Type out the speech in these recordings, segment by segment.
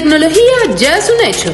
tecnología ya es un hecho.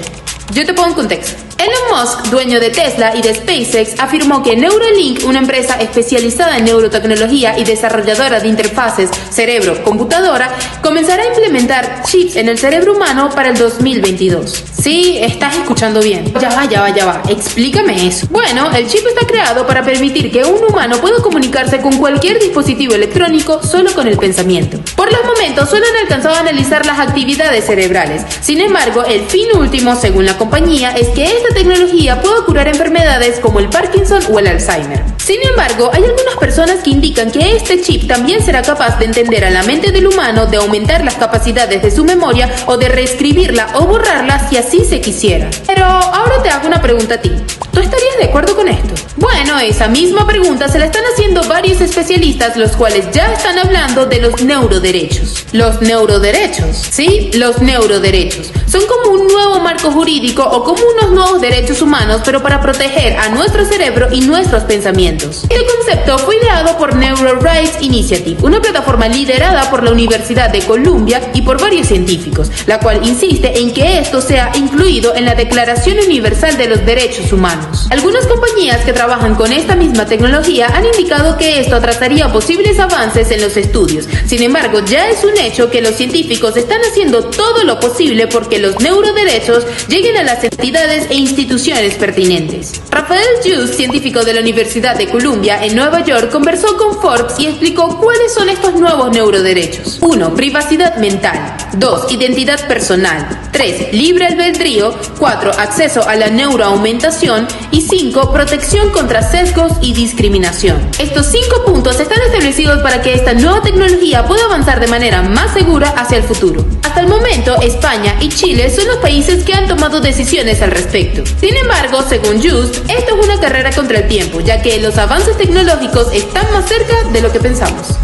Yo te pongo en contexto. Elon Musk, dueño de Tesla y de SpaceX, afirmó que Neuralink, una empresa especializada en neurotecnología y desarrolladora de interfaces cerebro-computadora, comenzará a implementar chips en el cerebro humano para el 2022. Sí, estás escuchando bien. Ya va, ya va, ya va. Explícame eso. Bueno, el chip está creado para permitir que un humano pueda comunicarse con cualquier dispositivo electrónico solo con el pensamiento. Por los momentos, solo han alcanzado a analizar las actividades cerebrales. Sin embargo, el fin último, según la compañía, es que esta tecnología pueda curar enfermedades como el Parkinson o el Alzheimer. Sin embargo, hay algunas personas que indican que este chip también será capaz de entender a la mente del humano, de aumentar las capacidades de su memoria o de reescribirla o borrarla si así se quisiera. Pero ahora te hago una pregunta a ti. ¿Tú estarías de acuerdo con esto? Bueno, esa misma pregunta se la están haciendo varios especialistas, los cuales ya están hablando de los neuroderechos. Los neuroderechos, ¿sí? Los neuroderechos. Son como un nuevo marco jurídico o como unos nuevos derechos humanos, pero para proteger a nuestro cerebro y nuestros pensamientos. Este concepto fue ideado por Neuro Rights Initiative, una plataforma liderada por la Universidad de Columbia y por varios científicos, la cual insiste en que esto sea incluido en la Declaración Universal de los Derechos Humanos. Algunas compañías que trabajan con esta misma tecnología han indicado que esto atrasaría posibles avances en los estudios. Sin embargo, ya es un hecho que los científicos están haciendo todo lo posible porque los neuroderechos lleguen a las entidades e instituciones pertinentes. Rafael Hughes, científico de la Universidad de Columbia en Nueva York, conversó con Forbes y explicó cuáles son estos nuevos neuroderechos. 1. Privacidad mental. 2. Identidad personal. 3. Libre albedrío. 4. Acceso a la neuroaumentación. Y 5. Protección contra sesgos y discriminación. Estos cinco puntos están establecidos para que esta nueva tecnología pueda avanzar de manera más segura hacia el futuro. Hasta el momento, España y Chile son los países que han tomado decisiones al respecto. Sin embargo, según Just, esto es una carrera contra el tiempo, ya que los avances tecnológicos están más cerca de lo que pensamos.